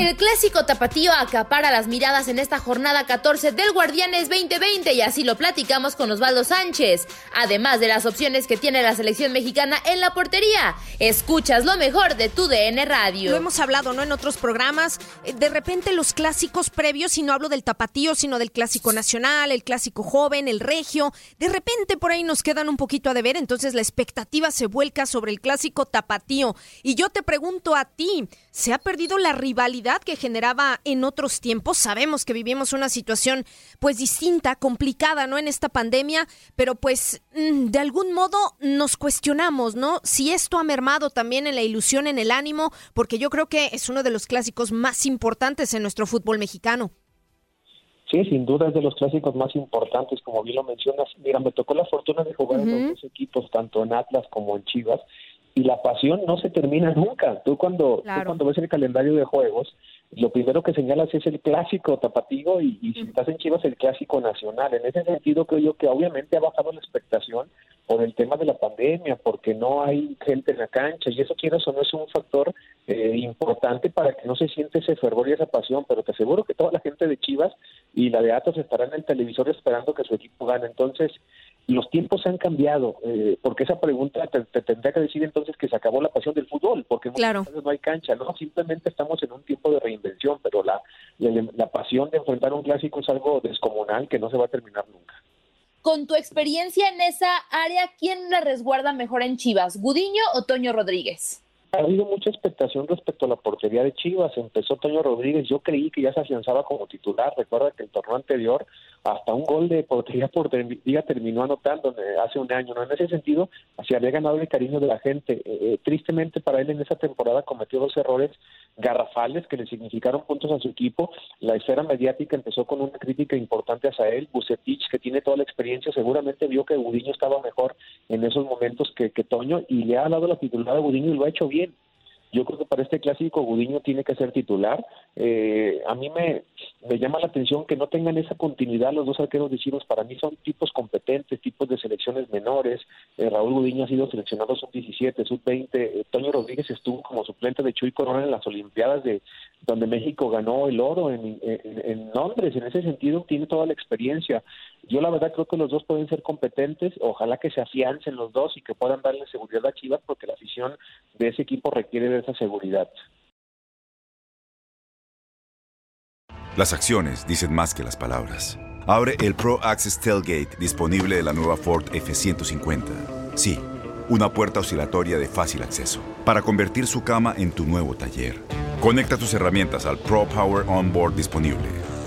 El clásico tapatío acapara las miradas en esta jornada 14 del Guardianes 2020 y así lo platicamos con Osvaldo Sánchez, además de las opciones que tiene la selección mexicana en la portería. Escuchas lo mejor de tu DN Radio. Lo hemos hablado, ¿no? En otros programas, eh, de repente los clásicos previos, y no hablo del tapatío, sino del clásico nacional, el clásico joven, el regio, de repente por ahí nos quedan un poquito a deber, entonces la expectativa se vuelca sobre el clásico tapatío. Y yo te pregunto a ti, ¿se ha perdido la rivalidad? Que generaba en otros tiempos. Sabemos que vivimos una situación pues distinta, complicada, ¿no? En esta pandemia, pero pues mm, de algún modo nos cuestionamos, ¿no? Si esto ha mermado también en la ilusión, en el ánimo, porque yo creo que es uno de los clásicos más importantes en nuestro fútbol mexicano. Sí, sin duda es de los clásicos más importantes, como bien lo mencionas. Mira, me tocó la fortuna de jugar en los dos equipos, tanto en Atlas como en Chivas, y la pasión no se termina nunca. Tú cuando, cuando ves el calendario de juegos, lo primero que señalas es el clásico tapatío y, y si estás en Chivas el clásico nacional. En ese sentido creo yo que obviamente ha bajado la expectación por el tema de la pandemia, porque no hay gente en la cancha y eso quieras o no es un factor eh, importante para que no se siente ese fervor y esa pasión, pero te aseguro que toda la gente de Chivas y la de Atos estarán en el televisor esperando que su equipo gane. Entonces, los tiempos han cambiado, eh, porque esa pregunta te, tendría que decir entonces que se acabó la pasión del fútbol, porque muchas veces no hay cancha, no, simplemente estamos en un tiempo de reinvención, pero la, la, pasión de enfrentar un clásico es algo descomunal que no se va a terminar nunca. Con tu experiencia en esa área, ¿quién la resguarda mejor en Chivas, Gudiño o Toño Rodríguez? Ha habido mucha expectación respecto a la portería de Chivas. Empezó Toño Rodríguez. Yo creí que ya se afianzaba como titular. Recuerda que el torneo anterior hasta un gol de portería por día terminó anotando eh, hace un año. ¿no? En ese sentido, se había ganado el cariño de la gente. Eh, eh, tristemente para él en esa temporada cometió dos errores garrafales que le significaron puntos a su equipo. La esfera mediática empezó con una crítica importante hacia él. Bucetich, que tiene toda la experiencia, seguramente vio que Budiño estaba mejor en esos momentos que, que Toño y le ha dado la titular a Budiño y lo ha hecho bien. Yo creo que para este clásico Gudiño tiene que ser titular. Eh, a mí me, me llama la atención que no tengan esa continuidad los dos arqueros de Chivas. Para mí son tipos competentes, tipos de selecciones menores. Eh, Raúl Gudiño ha sido seleccionado sub-17, sub-20. Eh, Toño Rodríguez estuvo como suplente de Chuy Corona en las Olimpiadas de donde México ganó el oro en, en, en Londres. En ese sentido tiene toda la experiencia. Yo la verdad creo que los dos pueden ser competentes. Ojalá que se afiancen los dos y que puedan darle seguridad a Chivas porque la afición de ese equipo requiere de esa seguridad. Las acciones dicen más que las palabras. Abre el Pro Access Tailgate disponible de la nueva Ford F150. Sí, una puerta oscilatoria de fácil acceso para convertir su cama en tu nuevo taller. Conecta tus herramientas al Pro Power Onboard disponible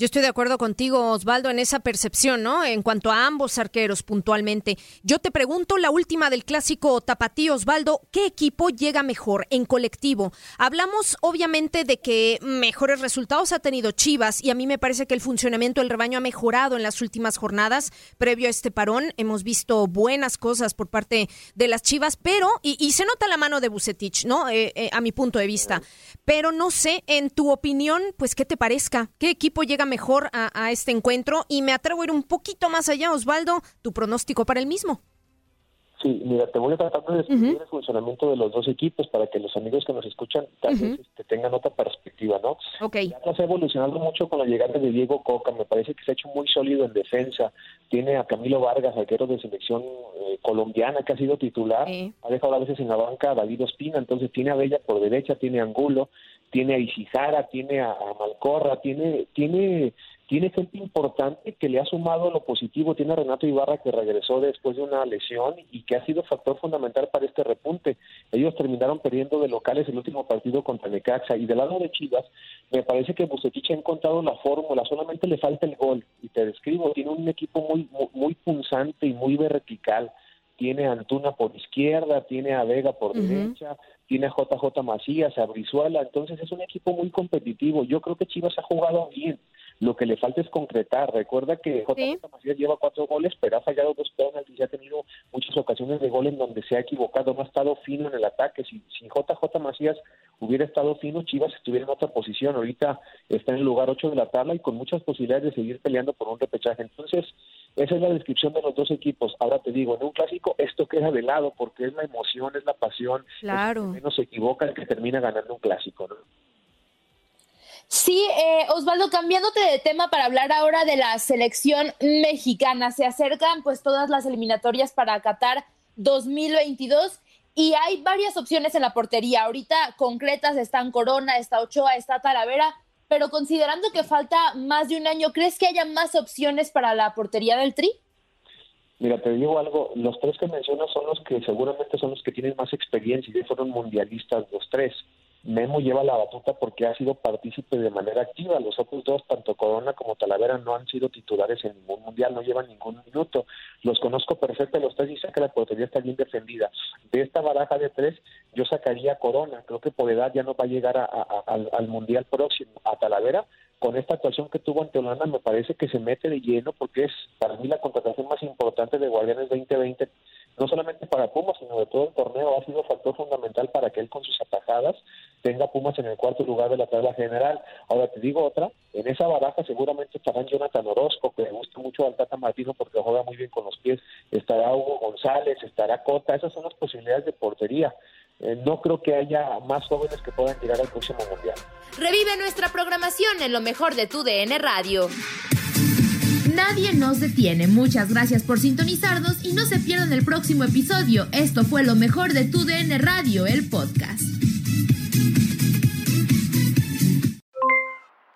Yo estoy de acuerdo contigo, Osvaldo, en esa percepción, ¿no? En cuanto a ambos arqueros puntualmente. Yo te pregunto, la última del clásico Tapatío, Osvaldo, ¿qué equipo llega mejor en colectivo? Hablamos, obviamente, de que mejores resultados ha tenido Chivas y a mí me parece que el funcionamiento del rebaño ha mejorado en las últimas jornadas. Previo a este parón, hemos visto buenas cosas por parte de las Chivas, pero, y, se nota la mano de Bucetich, ¿no? Eh, eh, a mi punto de vista. Pero no sé, en tu opinión, pues, ¿qué te parezca? ¿Qué equipo llega mejor a, este encuentro y me atrevo a ir un poquito más allá, Osvaldo, tu pronóstico para el mismo. Sí, mira, te voy a tratar de describir el funcionamiento de los dos equipos para que los amigos que nos escuchan también este, tengan otra perspectiva, ¿no? Ok. Ya ha evolucionado mucho con la llegada de Diego Coca, me parece que se ha hecho muy sólido en defensa. Tiene a Camilo Vargas, arquero de selección eh, colombiana que ha sido titular, ha dejado a veces en la banca a David Ospina, entonces tiene a Bella por derecha, tiene a Angulo, tiene a Isizara, tiene a, Malcorra, tiene, tiene, tiene gente importante que le ha sumado lo positivo, tiene a Renato Ibarra que regresó después de una lesión y que ha sido factor fundamental para este repunte. Ellos terminaron perdiendo de locales el último partido contra Necaxa. Y del lado de Chivas me parece que Bucetich ha encontrado la fórmula, solamente le falta el gol. Y te describo, tiene un equipo muy, muy, muy punzante y muy vertical tiene a Antuna por izquierda, tiene a Vega por derecha, tiene a JJ Macías, a Brizuela, entonces es un equipo muy competitivo. Yo creo que Chivas ha jugado bien. Lo que le falta es concretar. Recuerda que JJ Macías lleva cuatro goles, pero ha fallado dos penaltis y ha tenido muchas ocasiones de gol en donde se ha equivocado, no ha estado fino en el ataque. Si, si JJ Macías hubiera estado fino, Chivas estuviera en otra posición. Ahorita está en el lugar 8 de la tabla y con muchas posibilidades de seguir peleando por un repechaje. Entonces, esa es la descripción de los dos equipos. Ahora te digo, en un clásico esto queda de lado porque es la emoción, es la pasión. Claro. Es el que menos se equivoca el que termina ganando un clásico, ¿no? Sí, eh, Osvaldo, cambiándote de tema para hablar ahora de la selección mexicana. Se acercan pues todas las eliminatorias para Qatar 2022 y hay varias opciones en la portería. Ahorita concretas están Corona, está Ochoa, está Talavera, pero considerando que falta más de un año, ¿crees que haya más opciones para la portería del Tri? Mira, te digo algo, los tres que mencionas son los que seguramente son los que tienen más experiencia y fueron mundialistas los tres. Memo lleva la batuta porque ha sido partícipe de manera activa. Los otros dos, tanto Corona como Talavera, no han sido titulares en ningún mundial, no llevan ningún minuto. Los conozco perfecto los tres y sé que la portería está bien defendida. De esta baraja de tres, yo sacaría a Corona. Creo que por edad ya no va a llegar al, al mundial próximo. A Talavera con esta actuación que tuvo ante Holanda me parece que se mete de lleno porque es para mí la contratación más importante de Guardianes 2020, no solamente para Pumas, sino de todo el torneo, ha sido factor fundamental para que él con sus atajadas tenga Pumas en el cuarto lugar de la tabla general. Ahora te digo otra, en esa baraja seguramente estarán Jonathan Orozco, que le gusta mucho al Tata Martino porque juega muy bien con los pies, estará Hugo González, estará Cota, esas son las posibilidades de portería. Eh, no creo que haya más jóvenes que puedan llegar al próximo mundial. Revive nuestra programación en lo mejor de tu DN Radio. Nadie nos detiene. Muchas gracias por sintonizarnos y no se pierdan el próximo episodio. Esto fue lo mejor de tu DN Radio, el podcast.